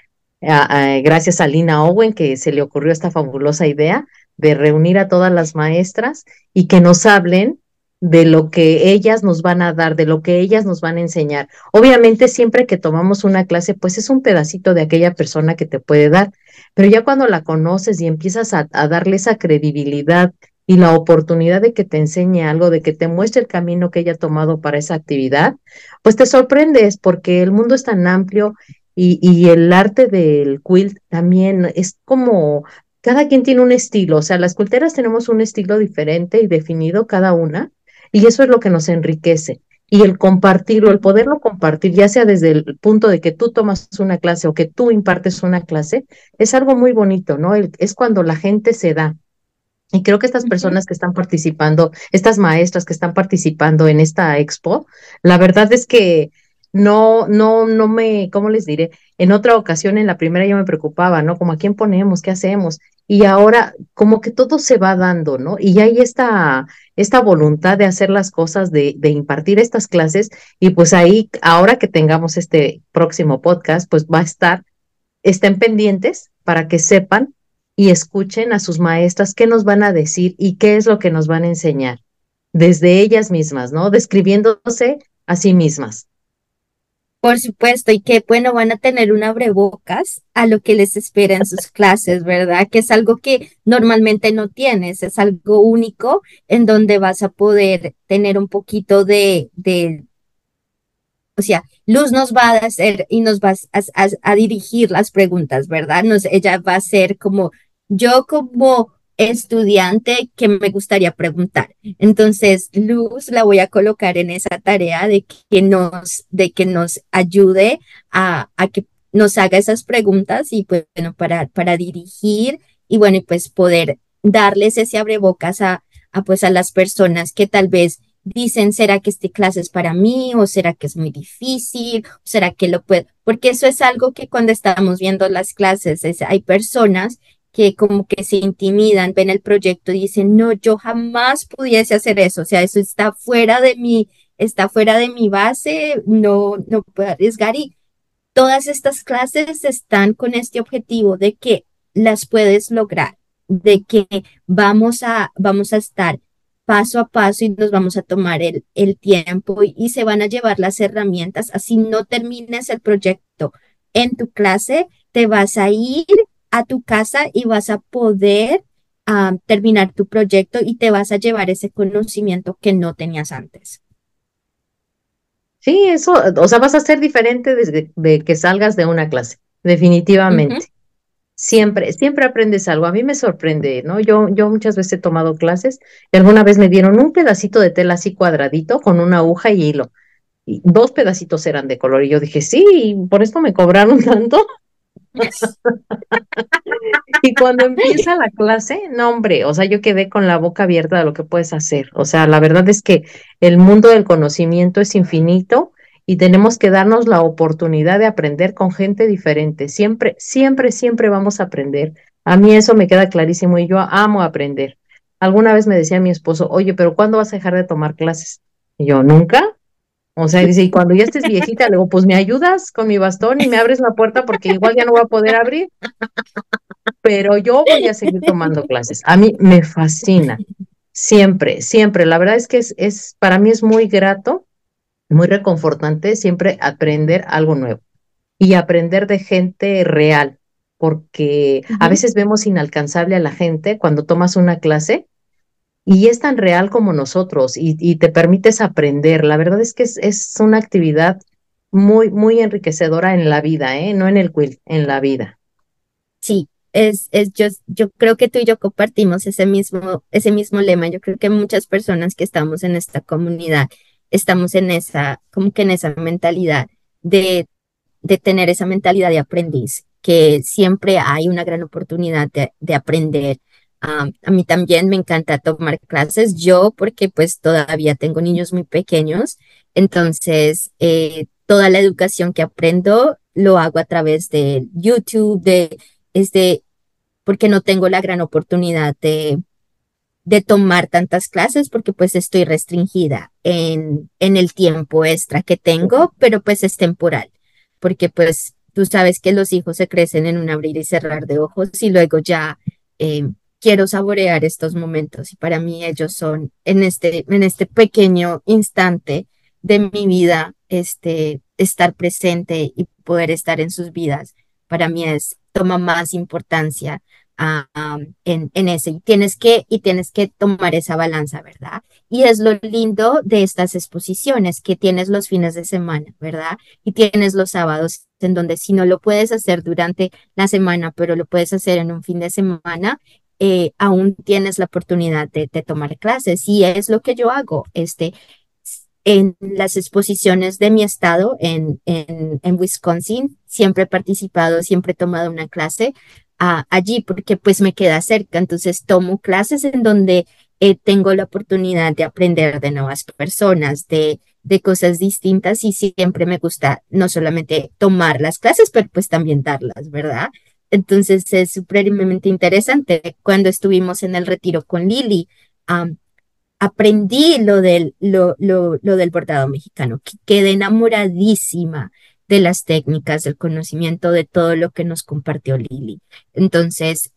gracias a Lina Owen, que se le ocurrió esta fabulosa idea de reunir a todas las maestras y que nos hablen de lo que ellas nos van a dar, de lo que ellas nos van a enseñar. Obviamente siempre que tomamos una clase, pues es un pedacito de aquella persona que te puede dar, pero ya cuando la conoces y empiezas a, darle esa credibilidad y la oportunidad de que te enseñe algo, de que te muestre el camino que ella ha tomado para esa actividad, pues te sorprendes porque el mundo es tan amplio y, y el arte del quilt también es como cada quien tiene un estilo, o sea, las culteras tenemos un estilo diferente y definido cada una, y eso es lo que nos enriquece. Y el compartirlo, el poderlo compartir, ya sea desde el punto de que tú tomas una clase o que tú impartes una clase, es algo muy bonito, ¿no? es cuando la gente se da. Y creo que estas personas que están participando, estas maestras que están participando en esta expo, la verdad es que no, no, no me, ¿cómo les diré? En otra ocasión, en la primera yo me preocupaba, ¿no? Como a quién ponemos, qué hacemos. Y ahora como que todo se va dando, ¿no? Y hay esta, esta voluntad de hacer las cosas, de, de impartir estas clases. Y pues ahí, ahora que tengamos este próximo podcast, pues va a estar, estén pendientes para que sepan y escuchen a sus maestras qué nos van a decir y qué es lo que nos van a enseñar desde ellas mismas, ¿no? Describiéndose a sí mismas. Por supuesto, y que bueno, van a tener un abrebocas a lo que les espera en sus clases, ¿verdad? Que es algo que normalmente no tienes, es algo único en donde vas a poder tener un poquito de, de o sea, Luz nos va a hacer y nos va a, a dirigir las preguntas, ¿verdad? Nos, ella va a ser como, yo como estudiante que me gustaría preguntar. Entonces, Luz la voy a colocar en esa tarea de que nos, de que nos ayude a, a que nos haga esas preguntas y pues, bueno, para, para dirigir y bueno, pues poder darles ese abrebocas a, a pues a las personas que tal vez dicen, ¿será que esta clase es para mí? ¿O será que es muy difícil? ¿O será que lo puedo? Porque eso es algo que cuando estamos viendo las clases, es, hay personas que como que se intimidan, ven el proyecto y dicen, no, yo jamás pudiese hacer eso, o sea, eso está fuera de mi, está fuera de mi base, no, no puedo arriesgar y todas estas clases están con este objetivo de que las puedes lograr, de que vamos a, vamos a estar paso a paso y nos vamos a tomar el, el tiempo y, y se van a llevar las herramientas, así no termines el proyecto en tu clase, te vas a ir a tu casa y vas a poder ah, terminar tu proyecto y te vas a llevar ese conocimiento que no tenías antes. Sí, eso, o sea, vas a ser diferente desde de que salgas de una clase, definitivamente. Siempre, siempre aprendes algo. A mí me sorprende, ¿no? Yo, yo muchas veces he tomado clases y alguna vez me dieron un pedacito de tela así cuadradito con una aguja y hilo. Y dos pedacitos eran de color y yo dije, sí, por esto me cobraron tanto. y cuando empieza la clase, no hombre, o sea, yo quedé con la boca abierta de lo que puedes hacer. O sea, la verdad es que el mundo del conocimiento es infinito y tenemos que darnos la oportunidad de aprender con gente diferente. Siempre, siempre, siempre vamos a aprender. A mí eso me queda clarísimo y yo amo aprender. Alguna vez me decía mi esposo, oye, pero ¿cuándo vas a dejar de tomar clases? Y yo, nunca. O sea, dice, y cuando ya estés viejita, luego, pues me ayudas con mi bastón y me abres la puerta porque igual ya no voy a poder abrir. Pero yo voy a seguir tomando clases. A mí me fascina. Siempre, siempre. La verdad es que es, es para mí es muy grato, muy reconfortante siempre aprender algo nuevo y aprender de gente real, porque a veces vemos inalcanzable a la gente cuando tomas una clase y es tan real como nosotros y, te permites aprender. La verdad es que es, una actividad muy, muy enriquecedora en la vida, ¿eh? no en el quill, en la vida. Sí, es, es yo, yo creo que tú y yo compartimos ese mismo, ese mismo lema. Yo creo que muchas personas que estamos en esta comunidad estamos en esa, como que en esa mentalidad de de tener esa mentalidad de aprendiz, que siempre hay una gran oportunidad de, aprender. A mí también me encanta tomar clases, yo porque pues todavía tengo niños muy pequeños, entonces eh, toda la educación que aprendo lo hago a través de YouTube, de, este, porque no tengo la gran oportunidad de, de tomar tantas clases porque pues estoy restringida en, en el tiempo extra que tengo, pero pues es temporal, porque pues tú sabes que los hijos se crecen en un abrir y cerrar de ojos y luego ya eh, quiero saborear estos momentos y para mí ellos son en este, en este pequeño instante de mi vida, este, estar presente y poder estar en sus vidas, para mí es, toma más importancia en, en eso y tienes que y tienes que tomar esa balanza, ¿verdad? Y es lo lindo de estas exposiciones que tienes los fines de semana, ¿verdad? Y tienes los sábados en donde si no lo puedes hacer durante la semana, pero lo puedes hacer en un fin de semana, eh, aún tienes la oportunidad de, tomar clases y es lo que yo hago. Este, en las exposiciones de mi estado en, en, en Wisconsin, siempre he participado, siempre he tomado una clase allí porque pues me queda cerca. Entonces tomo clases en donde eh, tengo la oportunidad de aprender de nuevas personas, de, de cosas distintas y siempre me gusta no solamente tomar las clases, pero pues también darlas, ¿verdad? Entonces es supremamente interesante. Cuando estuvimos en el retiro con Lili, aprendí lo del, lo, lo, del bordado mexicano, que quedé enamoradísima de las técnicas, del conocimiento, de todo lo que nos compartió Lili. Entonces,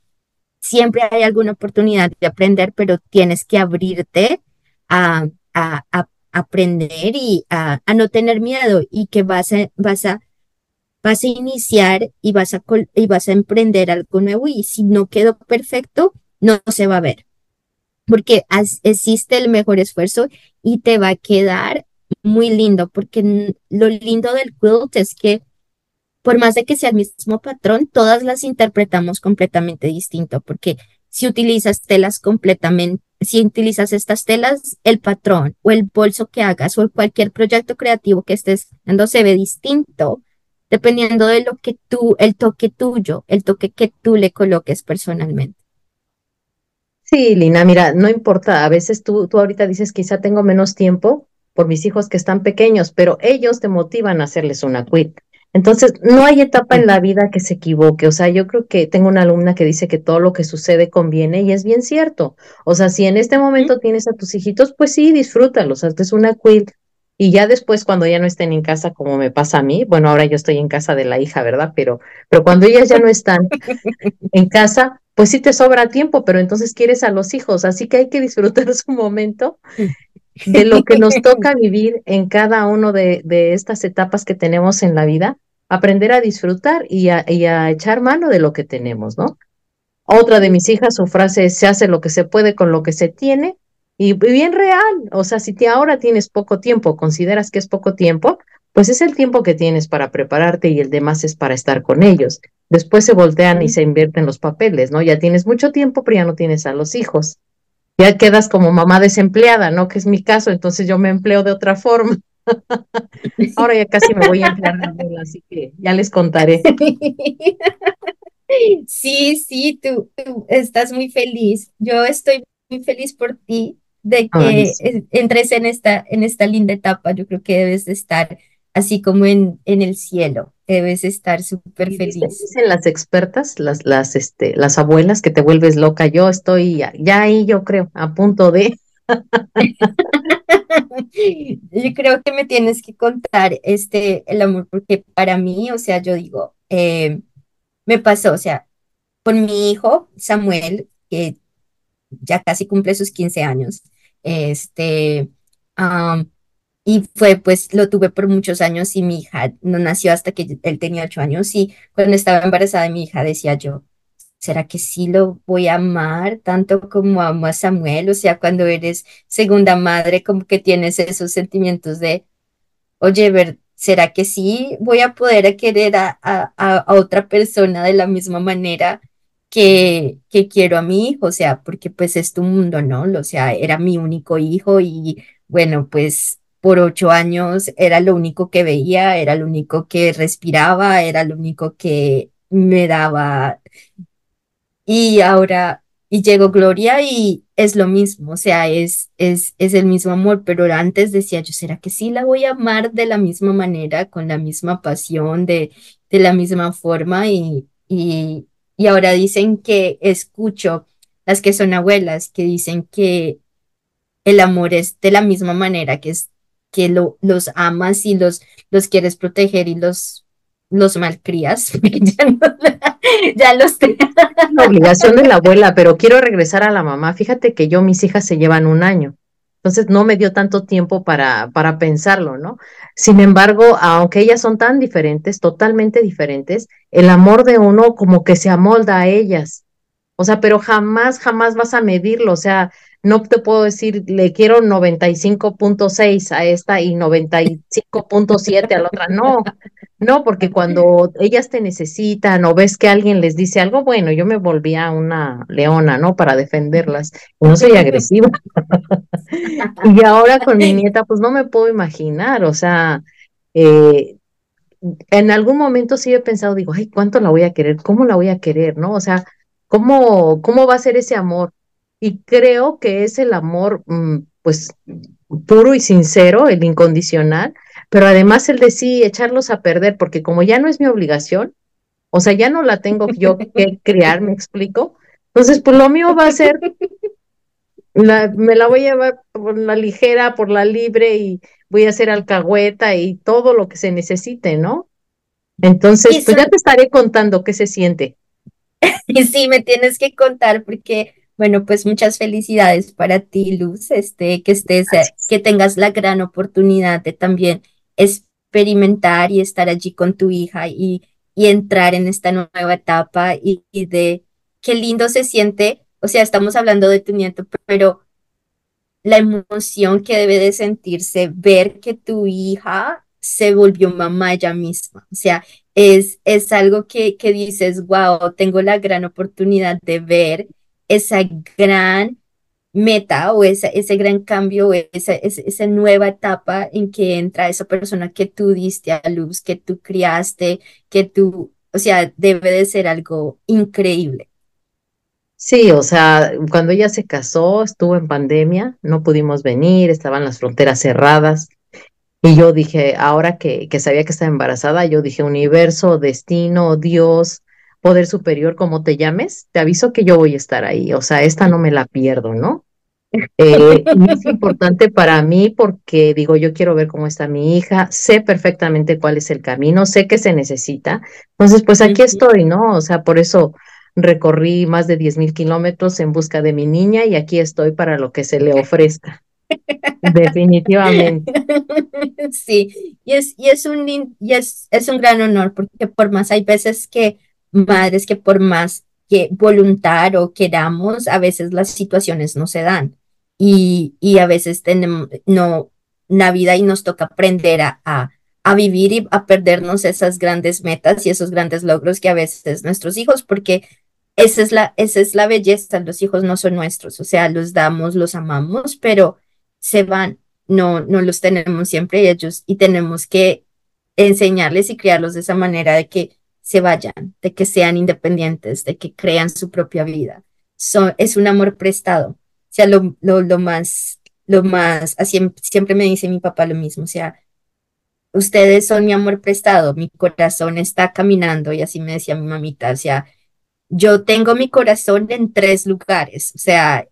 siempre hay alguna oportunidad de aprender, pero tienes que abrirte a, a, aprender y a, no tener miedo y que vas a, vas a, vas a iniciar y vas a, y vas a emprender algo nuevo y si no quedó perfecto, no se va a ver. Porque existe el mejor esfuerzo y te va a quedar muy lindo, porque lo lindo del quilt es que por más de que sea el mismo patrón, todas las interpretamos completamente distinto, porque si utilizas telas completamente, si utilizas estas telas, el patrón o el bolso que hagas o cualquier proyecto creativo que estés haciendo se ve distinto dependiendo de lo que tú, el toque tuyo, el toque que tú le coloques personalmente. Sí, Lina, mira, no importa, a veces tú, tú ahorita dices quizá tengo menos tiempo, por mis hijos que están pequeños, pero ellos te motivan a hacerles una quit. Entonces, no hay etapa en la vida que se equivoque. O sea, yo creo que tengo una alumna que dice que todo lo que sucede conviene y es bien cierto. O sea, si en este momento tienes a tus hijitos, pues sí, disfrútalos, hazles una quit. Y ya después, cuando ya no estén en casa, como me pasa a mí, bueno, ahora yo estoy en casa de la hija, ¿verdad? Pero, pero cuando ellas ya no están en casa, pues sí te sobra tiempo, pero entonces quieres a los hijos, así que hay que disfrutar su momento de lo que nos toca vivir en cada uno de, de, estas etapas que tenemos en la vida, aprender a disfrutar y a, y a, echar mano de lo que tenemos, ¿no? Otra de mis hijas, su frase es, se hace lo que se puede con lo que se tiene, y bien real, o sea, si te ahora tienes poco tiempo, consideras que es poco tiempo, pues es el tiempo que tienes para prepararte y el demás es para estar con ellos. Después se voltean y se invierten los papeles, ¿no? Ya tienes mucho tiempo, pero ya no tienes a los hijos ya quedas como mamá desempleada, ¿no? Que es mi caso, entonces yo me empleo de otra forma. Ahora ya casi me voy a emplear, así que ya les contaré. Sí, sí, tú, estás muy feliz. Yo estoy muy feliz por ti de que entres en esta, en esta linda etapa. Yo creo que debes de estar así como en, en el cielo. Debes estar súper feliz. Dicen las expertas, las, las, este, las abuelas, que te vuelves loca. Yo estoy ya, ahí, yo creo, a punto de. yo creo que me tienes que contar este el amor, porque para mí, o sea, yo digo, eh, me pasó, o sea, con mi hijo Samuel, que ya casi cumple sus 15 años, este, y fue, pues lo tuve por muchos años y mi hija no nació hasta que él tenía ocho años y cuando estaba embarazada mi hija decía yo, ¿será que sí lo voy a amar tanto como amo a Samuel? O sea, cuando eres segunda madre, como que tienes esos sentimientos de, oye, ver, ¿será que sí voy a poder querer a, a, a otra persona de la misma manera? Que, que quiero a mi hijo, o sea, porque pues es tu mundo, ¿no? O sea, era mi único hijo y bueno, pues por ocho años era lo único que veía, era lo único que respiraba, era lo único que me daba. Y ahora, y llegó Gloria y es lo mismo, o sea, es, es, es el mismo amor, pero antes decía yo, ¿será que sí la voy a amar de la misma manera, con la misma pasión, de, de la misma forma? Y, y, y ahora dicen que escucho las que son abuelas, que dicen que el amor es de la misma manera, que es que lo, los amas y los, los quieres proteger y los, los malcrías, ya, los La obligación de la abuela, pero quiero regresar a la mamá. Fíjate que yo, mis hijas se llevan un año. Entonces no me dio tanto tiempo para, para pensarlo, ¿no? Sin embargo, aunque ellas son tan diferentes, totalmente diferentes, el amor de uno como que se amolda a ellas. O sea, pero jamás, jamás vas a medirlo. O sea, no te puedo decir, le quiero 95.6 a esta y 95.7 a la otra. No, no, porque cuando ellas te necesitan o ves que alguien les dice algo, bueno, yo me volvía una leona, ¿no? Para defenderlas. No soy agresiva. y ahora con mi nieta, pues no me puedo imaginar, o sea, eh, en algún momento sí he pensado, digo, ay, ¿cuánto la voy a querer? ¿Cómo la voy a querer? ¿No? O sea, ¿cómo, cómo va a ser ese amor? Y creo que es el amor, mm, pues, puro y sincero, el incondicional, pero además el de sí echarlos a perder, porque como ya no es mi obligación, o sea, ya no la tengo yo que criar, me explico. Entonces, pues lo mío va a ser, me la voy a llevar por la ligera, por la libre y voy a hacer alcahueta y todo lo que se necesite, ¿no? Entonces, pues ya te estaré contando qué se siente. Y sí, me tienes que contar porque bueno, pues muchas felicidades para ti, Luz, este, que estés, que tengas la gran oportunidad de también experimentar y estar allí con tu hija y, y entrar en esta nueva etapa y, y de qué lindo se siente, o sea, estamos hablando de tu nieto, pero la emoción que debe de sentirse ver que tu hija se volvió mamá ella misma. O sea, es, es algo que, que dices, wow, tengo la gran oportunidad de ver esa gran meta o esa, ese gran cambio, esa, esa, nueva etapa en que entra esa persona que tú diste a luz, que tú criaste, que tú, o sea, debe de ser algo increíble. Sí, o sea, cuando ella se casó, estuvo en pandemia, no pudimos venir, estaban las fronteras cerradas. Y yo dije, ahora que, que sabía que estaba embarazada, yo dije, universo, destino, Dios, poder superior, como te llames, te aviso que yo voy a estar ahí. O sea, esta no me la pierdo, ¿no? Eh, es importante para mí porque digo, yo quiero ver cómo está mi hija, sé perfectamente cuál es el camino, sé que se necesita. Entonces, pues aquí estoy, ¿no? O sea, por eso recorrí más de 10 mil kilómetros en busca de mi niña y aquí estoy para lo que se le ofrezca. Definitivamente. Sí, y es, y es un y es, es un gran honor porque por más hay veces que madres que por más que voluntad o queramos, a veces las situaciones no se dan. Y, y a veces tenemos no la vida y nos toca aprender a, a, vivir y a perdernos esas grandes metas y esos grandes logros que a veces nuestros hijos, porque esa es la, esa es la belleza, los hijos no son nuestros, o sea, los damos, los amamos, pero se van, no, no los tenemos siempre ellos y tenemos que enseñarles y criarlos de esa manera de que se vayan, de que sean independientes, de que crean su propia vida. es un amor prestado. O sea, lo, lo, lo más, lo más, así siempre me dice mi papá lo mismo, o sea, ustedes son mi amor prestado, mi corazón está caminando y así me decía mi mamita, o sea, yo tengo mi corazón en tres lugares, o sea,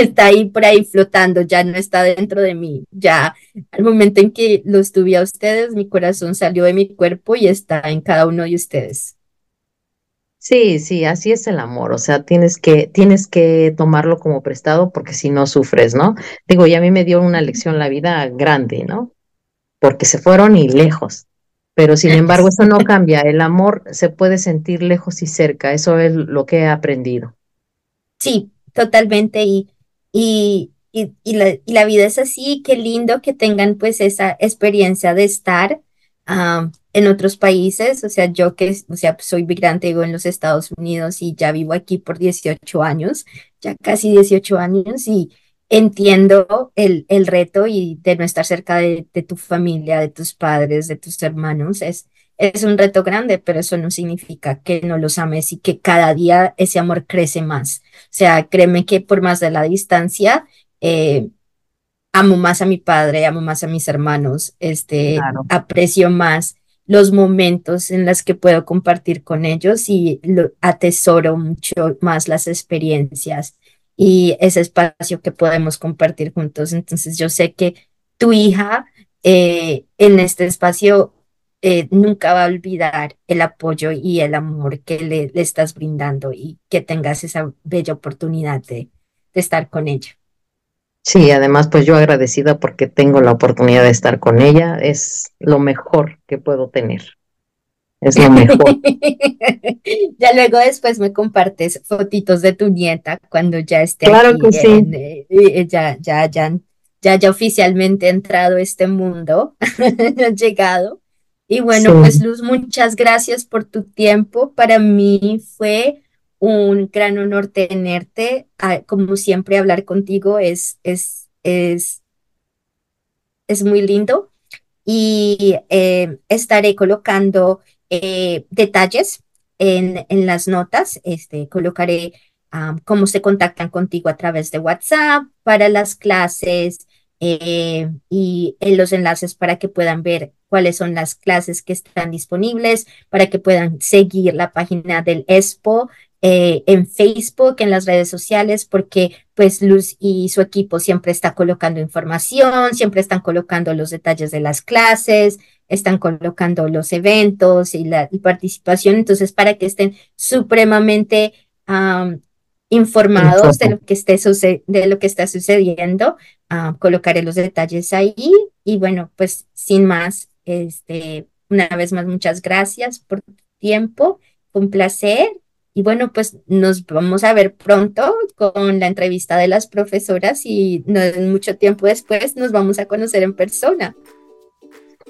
está ahí por ahí flotando, ya no está dentro de mí. Ya al momento en que los tuve a ustedes, mi corazón salió de mi cuerpo y está en cada uno de ustedes. Sí, sí, así es el amor, o sea, tienes que, tienes que tomarlo como prestado porque si no sufres, ¿no? Digo, y a mí me dio una lección la vida grande, ¿no? Porque se fueron y lejos, pero sin embargo eso no cambia, el amor se puede sentir lejos y cerca, eso es lo que he aprendido. Sí, totalmente, y y, y, la, y, la, vida es así, qué lindo que tengan pues esa experiencia de estar en otros países, o sea, yo que, o sea, soy migrante, vivo en los Estados Unidos y ya vivo aquí por 18 años, ya casi 18 años y, entiendo el, el reto y de no estar cerca de, de, tu familia, de tus padres, de tus hermanos. Es, es un reto grande, pero eso no significa que no los ames y que cada día ese amor crece más. O sea, créeme que por más de la distancia, eh, amo más a mi padre, amo más a mis hermanos, este, aprecio más los momentos en los que puedo compartir con ellos y lo, atesoro mucho más las experiencias y ese espacio que podemos compartir juntos. Entonces yo sé que tu hija eh, en este espacio eh, nunca va a olvidar el apoyo y el amor que le, estás brindando y que tengas esa bella oportunidad de, de estar con ella. Sí, además, pues yo agradecida porque tengo la oportunidad de estar con ella. Es lo mejor que puedo tener. Es lo mejor. ya luego después me compartes fotitos de tu nieta cuando ya esté claro que sí. Eh, eh, ya, ya, ya, ya, ya oficialmente entrado este mundo, llegado. Y bueno, pues Luz, muchas gracias por tu tiempo. Para mí fue un gran honor tenerte. Como siempre, hablar contigo es, es, es, es muy lindo. Y eh, estaré colocando eh, detalles en, en, las notas. Este, colocaré cómo se contactan contigo a través de WhatsApp para las clases eh, y en los enlaces para que puedan ver cuáles son las clases que están disponibles, para que puedan seguir la página del EXPO eh, en Facebook, en las redes sociales, porque pues Luz y su equipo siempre está colocando información, siempre están colocando los detalles de las clases, están colocando los eventos y la participación, entonces para que estén supremamente informados de lo que esté de lo que está sucediendo, colocaré los detalles ahí y bueno, pues sin más, este, una vez más muchas gracias por tu tiempo, un placer y bueno, pues nos vamos a ver pronto con la entrevista de las profesoras y no mucho tiempo después nos vamos a conocer en persona.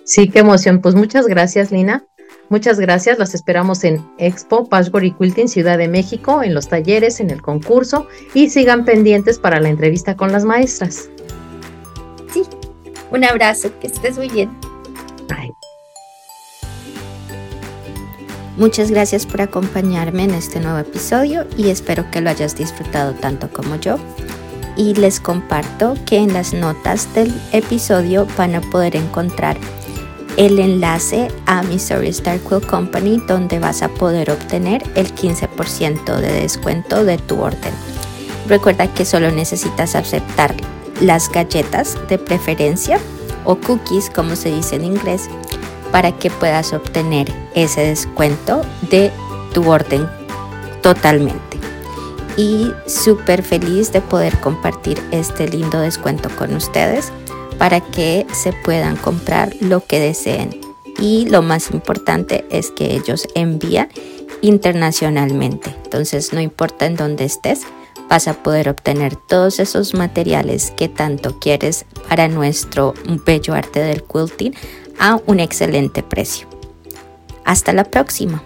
Sí, qué emoción. Pues muchas gracias, Lina. Muchas gracias. Las esperamos en Expo Patchwork y Quilting Ciudad de México, en los talleres, en el concurso y sigan pendientes para la entrevista con las maestras. Sí, un abrazo, que estés muy bien. Muchas gracias por acompañarme en este nuevo episodio y espero que lo hayas disfrutado tanto como yo. Y les comparto que en las notas del episodio van a poder encontrar el enlace a mi Story Star Quill Company donde vas a poder obtener el 15% de descuento de tu orden. Recuerda que solo necesitas aceptar las galletas de preferencia o cookies como se dice en inglés para que puedas obtener ese descuento de tu orden totalmente. Y súper feliz de poder compartir este lindo descuento con ustedes para que se puedan comprar lo que deseen. Y lo más importante es que ellos envían internacionalmente. Entonces no importa en dónde estés, vas a poder obtener todos esos materiales que tanto quieres para nuestro bello arte del quilting a un excelente precio. Hasta la próxima.